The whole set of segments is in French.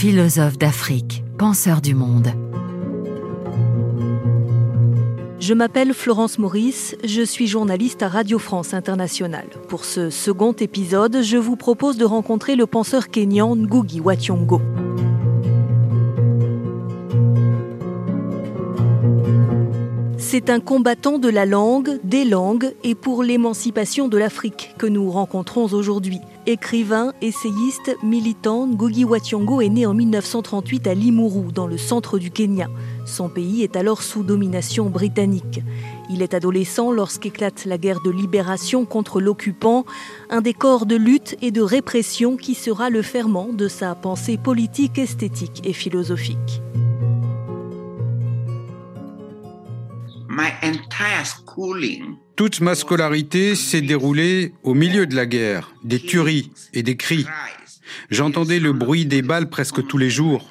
philosophe d'Afrique, penseur du monde. Je m'appelle Florence Maurice, je suis journaliste à Radio France Internationale. Pour ce second épisode, je vous propose de rencontrer le penseur kényan Ngugi wa C'est un combattant de la langue, des langues et pour l'émancipation de l'Afrique que nous rencontrons aujourd'hui. Écrivain, essayiste, militant, Ngugi wa est né en 1938 à Limuru, dans le centre du Kenya. Son pays est alors sous domination britannique. Il est adolescent lorsqu'éclate la guerre de libération contre l'occupant, un décor de lutte et de répression qui sera le ferment de sa pensée politique, esthétique et philosophique. Toute ma scolarité s'est déroulée au milieu de la guerre, des tueries et des cris. J'entendais le bruit des balles presque tous les jours.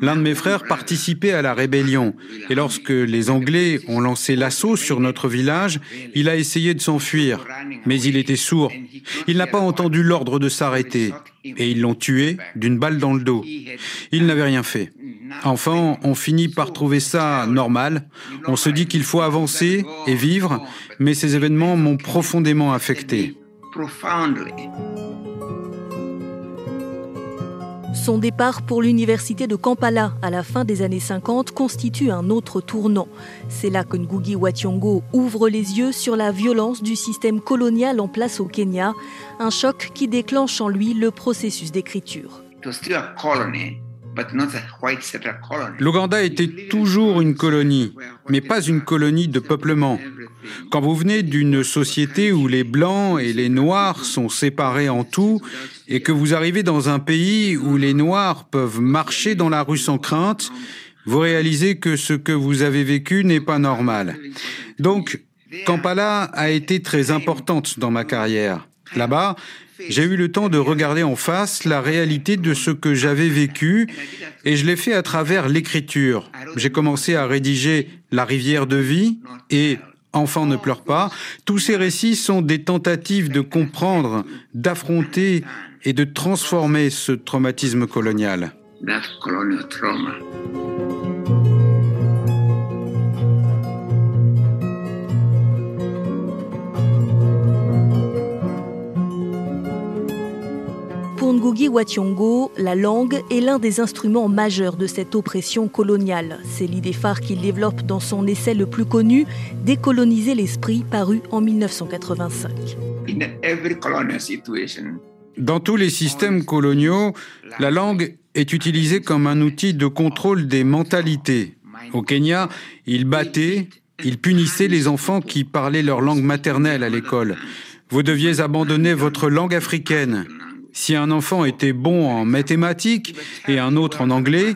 L'un de mes frères participait à la rébellion et lorsque les Anglais ont lancé l'assaut sur notre village, il a essayé de s'enfuir, mais il était sourd. Il n'a pas entendu l'ordre de s'arrêter et ils l'ont tué d'une balle dans le dos. Il n'avait rien fait. Enfin, on finit par trouver ça normal. On se dit qu'il faut avancer et vivre, mais ces événements m'ont profondément affecté. Son départ pour l'université de Kampala à la fin des années 50 constitue un autre tournant. C'est là que Ngugi wa Thiong'o ouvre les yeux sur la violence du système colonial en place au Kenya, un choc qui déclenche en lui le processus d'écriture. L'Ouganda était toujours une colonie, mais pas une colonie de peuplement. Quand vous venez d'une société où les blancs et les noirs sont séparés en tout, et que vous arrivez dans un pays où les noirs peuvent marcher dans la rue sans crainte, vous réalisez que ce que vous avez vécu n'est pas normal. Donc, Kampala a été très importante dans ma carrière. Là-bas, j'ai eu le temps de regarder en face la réalité de ce que j'avais vécu et je l'ai fait à travers l'écriture. J'ai commencé à rédiger La rivière de vie et Enfant ne pleure pas. Tous ces récits sont des tentatives de comprendre, d'affronter et de transformer ce traumatisme colonial. Ngugi wa Thiong'o, la langue est l'un des instruments majeurs de cette oppression coloniale. C'est l'idée phare qu'il développe dans son essai le plus connu, Décoloniser l'esprit, paru en 1985. Dans tous les systèmes coloniaux, la langue est utilisée comme un outil de contrôle des mentalités. Au Kenya, ils battaient, ils punissaient les enfants qui parlaient leur langue maternelle à l'école. Vous deviez abandonner votre langue africaine. Si un enfant était bon en mathématiques et un autre en anglais,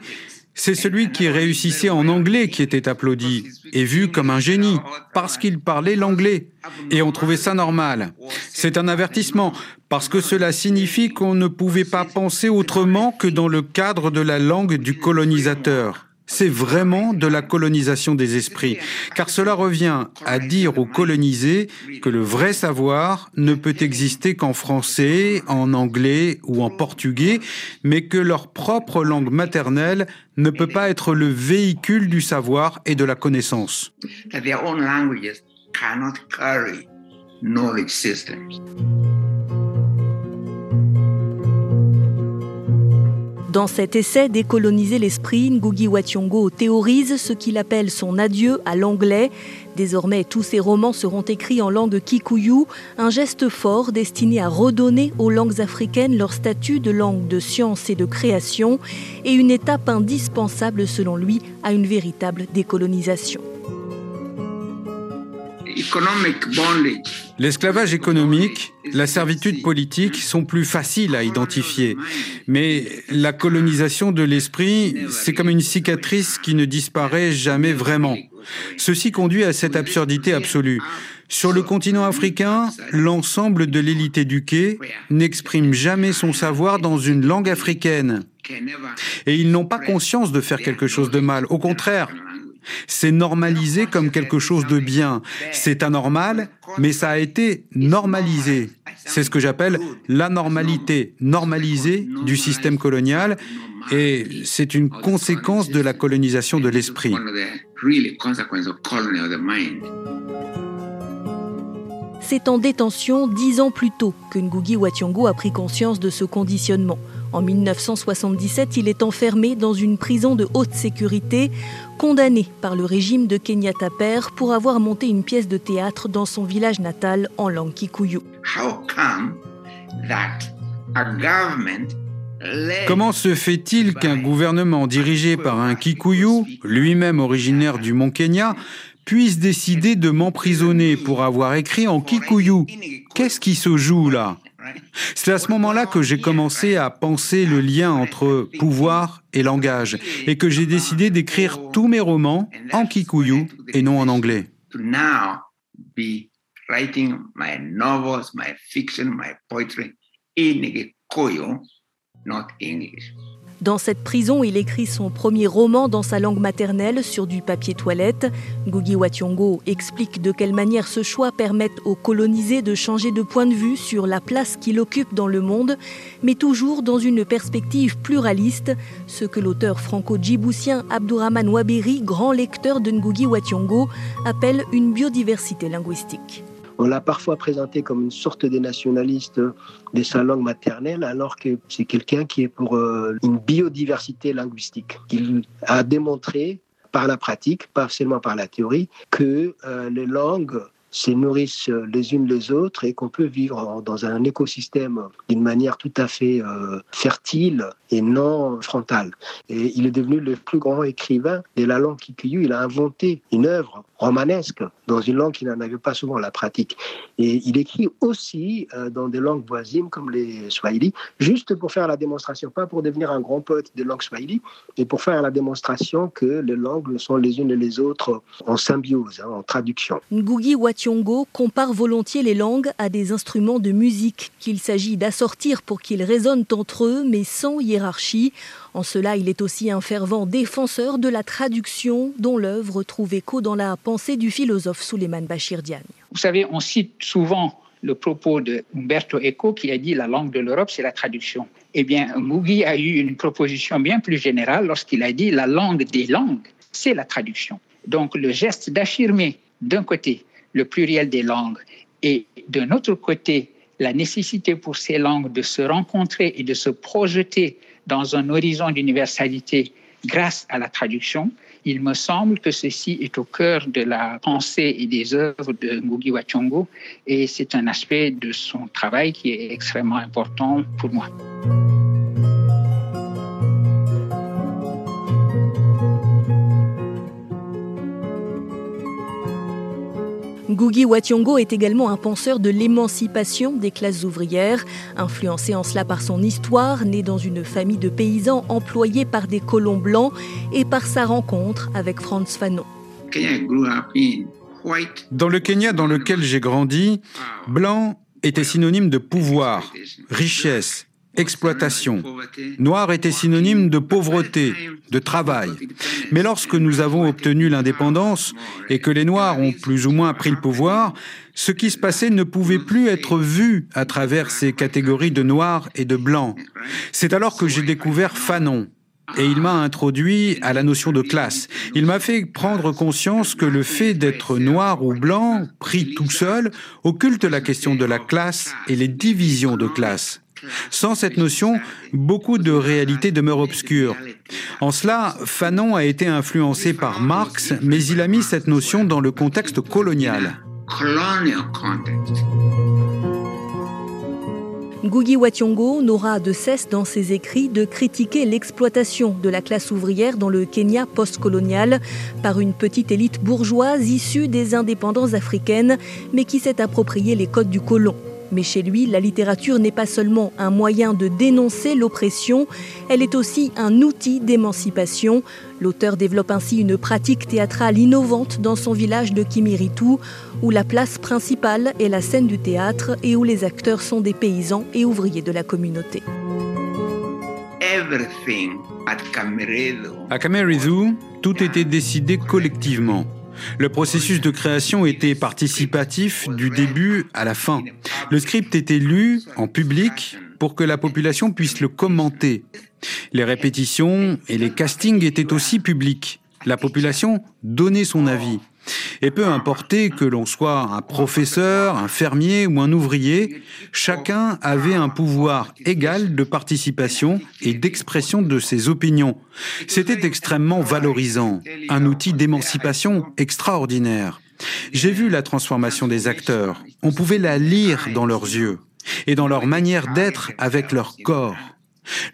c'est celui qui réussissait en anglais qui était applaudi et vu comme un génie parce qu'il parlait l'anglais. Et on trouvait ça normal. C'est un avertissement parce que cela signifie qu'on ne pouvait pas penser autrement que dans le cadre de la langue du colonisateur c'est vraiment de la colonisation des esprits, car cela revient à dire aux colonisés que le vrai savoir ne peut exister qu'en français, en anglais ou en portugais, mais que leur propre langue maternelle ne peut pas être le véhicule du savoir et de la connaissance. Dans cet essai Décoloniser l'esprit, Ngugi wa Thiong'o théorise ce qu'il appelle son adieu à l'anglais. Désormais, tous ses romans seront écrits en langue kikuyu, un geste fort destiné à redonner aux langues africaines leur statut de langue de science et de création, et une étape indispensable selon lui à une véritable décolonisation. L'esclavage économique, la servitude politique sont plus faciles à identifier. Mais la colonisation de l'esprit, c'est comme une cicatrice qui ne disparaît jamais vraiment. Ceci conduit à cette absurdité absolue. Sur le continent africain, l'ensemble de l'élite éduquée n'exprime jamais son savoir dans une langue africaine. Et ils n'ont pas conscience de faire quelque chose de mal. Au contraire, C'est normalisé comme quelque chose de bien. C'est anormal, mais ça a été normalisé. C'est ce que j'appelle l'anormalité normalisée du système colonial et c'est une conséquence de la colonisation de l'esprit. C'est en détention dix ans plus tôt que Ngugi Wationgo a pris conscience de ce conditionnement. En 1977, il est enfermé dans une prison de haute sécurité, condamné par le régime de Kenyatta Père pour avoir monté une pièce de théâtre dans son village natal en langue kikuyu. Comment se fait-il qu'un gouvernement dirigé par un Kikuyu, lui-même originaire du Mont Kenya, puisse décider de m'emprisonner pour avoir écrit en Kikuyu? Qu'est-ce qui se joue là? C'est à ce moment-là que j'ai commencé à penser le lien entre pouvoir et langage et que j'ai décidé d'écrire tous mes romans en kikuyu et non en anglais. Dans cette prison, il écrit son premier roman dans sa langue maternelle sur du papier toilette. Ngugi Wationgo explique de quelle manière ce choix permet aux colonisés de changer de point de vue sur la place qu'il occupe dans le monde, mais toujours dans une perspective pluraliste, ce que l'auteur franco-djiboutien Abdourahman Waberi, grand lecteur de Ngugi Wationgo, appelle une biodiversité linguistique. On l'a parfois présenté comme une sorte de nationaliste de sa langue maternelle, alors que c'est quelqu'un qui est pour euh, une biodiversité linguistique. Il a démontré par la pratique, pas seulement par la théorie, que euh, les langues se nourrissent les unes les autres et qu'on peut vivre dans un écosystème d'une manière tout à fait euh, fertile et non frontale. Et il est devenu le plus grand écrivain de la langue kikuyu. Il a inventé une œuvre romanesque dans une langue qui n'en avait pas souvent la pratique. Et il écrit aussi euh, dans des langues voisines comme les swahili, juste pour faire la démonstration, pas pour devenir un grand poète de langue swahili, mais pour faire la démonstration que les langues sont les unes et les autres en symbiose, hein, en traduction. Ngugi Compare volontiers les langues à des instruments de musique qu'il s'agit d'assortir pour qu'ils résonnent entre eux, mais sans hiérarchie. En cela, il est aussi un fervent défenseur de la traduction, dont l'œuvre trouve écho dans la pensée du philosophe Suleiman Bachir Diagne. Vous savez, on cite souvent le propos de Umberto Eco qui a dit la langue de l'Europe, c'est la traduction. Eh bien, Mugi a eu une proposition bien plus générale lorsqu'il a dit la langue des langues, c'est la traduction. Donc, le geste d'affirmer d'un côté le pluriel des langues et d'un autre côté la nécessité pour ces langues de se rencontrer et de se projeter dans un horizon d'universalité grâce à la traduction, il me semble que ceci est au cœur de la pensée et des œuvres de Ngugi wa et c'est un aspect de son travail qui est extrêmement important pour moi. Ngugi Wationgo est également un penseur de l'émancipation des classes ouvrières, influencé en cela par son histoire, né dans une famille de paysans employés par des colons blancs et par sa rencontre avec Franz Fanon. Dans le Kenya dans lequel j'ai grandi, blanc était synonyme de pouvoir, richesse, exploitation. Noir était synonyme de pauvreté, de travail. Mais lorsque nous avons obtenu l'indépendance et que les Noirs ont plus ou moins pris le pouvoir, ce qui se passait ne pouvait plus être vu à travers ces catégories de noirs et de blancs. C'est alors que j'ai découvert Fanon, et il m'a introduit à la notion de classe. Il m'a fait prendre conscience que le fait d'être noir ou blanc, pris tout seul, occulte la question de la classe et les divisions de classe. Sans cette notion, beaucoup de réalités demeurent obscures. En cela, Fanon a été influencé par Marx, mais il a mis cette notion dans le contexte colonial. Ngugi Wationgo n'aura de cesse dans ses écrits de critiquer l'exploitation de la classe ouvrière dans le Kenya postcolonial par une petite élite bourgeoise issue des indépendances africaines, mais qui s'est approprié les codes du colon. Mais chez lui, la littérature n'est pas seulement un moyen de dénoncer l'oppression, elle est aussi un outil d'émancipation. L'auteur développe ainsi une pratique théâtrale innovante dans son village de Kimiritu, où la place principale est la scène du théâtre et où les acteurs sont des paysans et ouvriers de la communauté. À Cameroun, tout était décidé collectivement. Le processus de création était participatif du début à la fin. Le script était lu en public pour que la population puisse le commenter. Les répétitions et les castings étaient aussi publics. La population donnait son avis. Et peu importait que l'on soit un professeur, un fermier ou un ouvrier, chacun avait un pouvoir égal de participation et d'expression de ses opinions. C'était extrêmement valorisant, un outil d'émancipation extraordinaire. J'ai vu la transformation des acteurs. On pouvait la lire dans leurs yeux et dans leur manière d'être avec leur corps.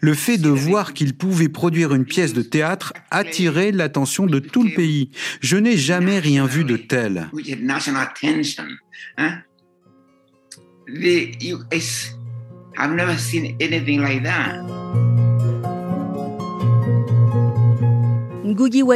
Le fait de voir qu'il pouvait produire une pièce de théâtre attirait l'attention de tout le pays. Je n'ai jamais rien vu de tel. Ngugi wa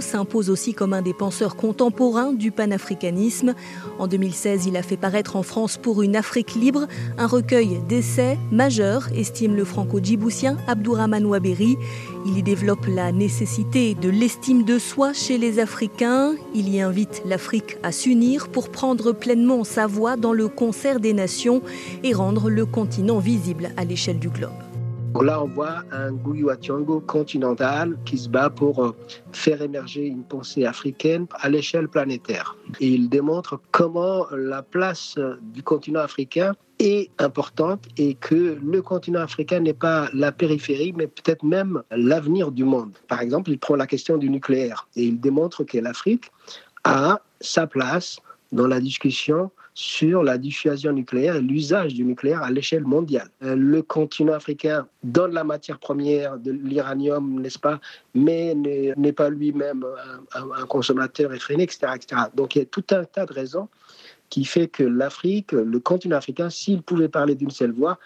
s'impose aussi comme un des penseurs contemporains du panafricanisme. En 2016, il a fait paraître en France pour une Afrique libre un recueil d'essais majeurs, estime le franco-djiboutien Abdourahman Ouaberi. Il y développe la nécessité de l'estime de soi chez les Africains. Il y invite l'Afrique à s'unir pour prendre pleinement sa voix dans le concert des nations et rendre le continent visible à l'échelle du globe. Là, on voit un Tiango continental qui se bat pour euh, faire émerger une pensée africaine à l'échelle planétaire. Et il démontre comment la place du continent africain est importante et que le continent africain n'est pas la périphérie, mais peut-être même l'avenir du monde. Par exemple, il prend la question du nucléaire et il démontre que l'Afrique a sa place dans la discussion sur la dissuasion nucléaire et l'usage du nucléaire à l'échelle mondiale. Euh, le continent africain donne la matière première de l'uranium, n'est-ce pas, mais n'est pas lui-même un, consommateur effréné, etc., etc. Donc il y a tout un tas de raisons qui fait que l'Afrique, le continent africain, s'il pouvait parler d'une seule voix,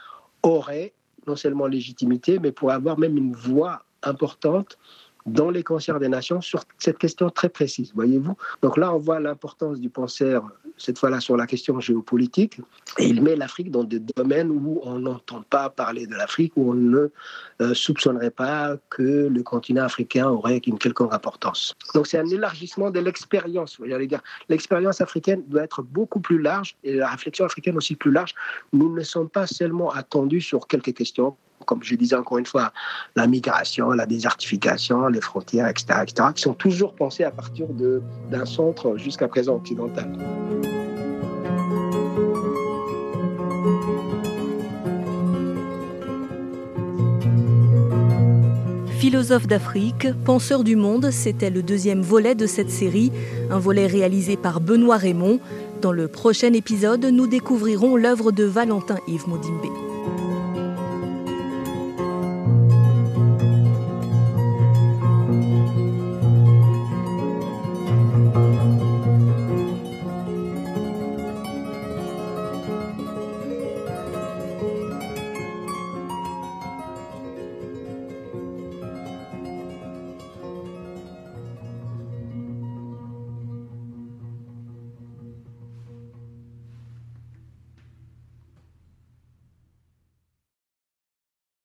aurait non seulement légitimité, mais pourrait avoir même une voix importante dans les concerts des nations sur cette question très précise, voyez-vous. Donc là, on voit l'importance du penseur, cette fois-là sur la question géopolitique, et il met l'Afrique dans des domaines où on n'entend pas parler de l'Afrique, où on ne euh, soupçonnerait pas que le continent africain aurait une quelconque importance. Donc c'est un élargissement de l'expérience, j'allais dire. L'expérience africaine doit être beaucoup plus large, et la réflexion africaine aussi plus large. Nous ne sommes pas seulement attendus sur quelques questions comme je disais encore une fois, la migration, la désertification, les frontières, etc., etc., qui sont toujours pensées à partir d'un centre jusqu'à présent occidental. Philosophe d'Afrique, penseur du monde, c'était le deuxième volet de cette série, un volet réalisé par Benoît Raymond. Dans le prochain épisode, nous découvrirons l'œuvre de Valentin Yves Maudimbe.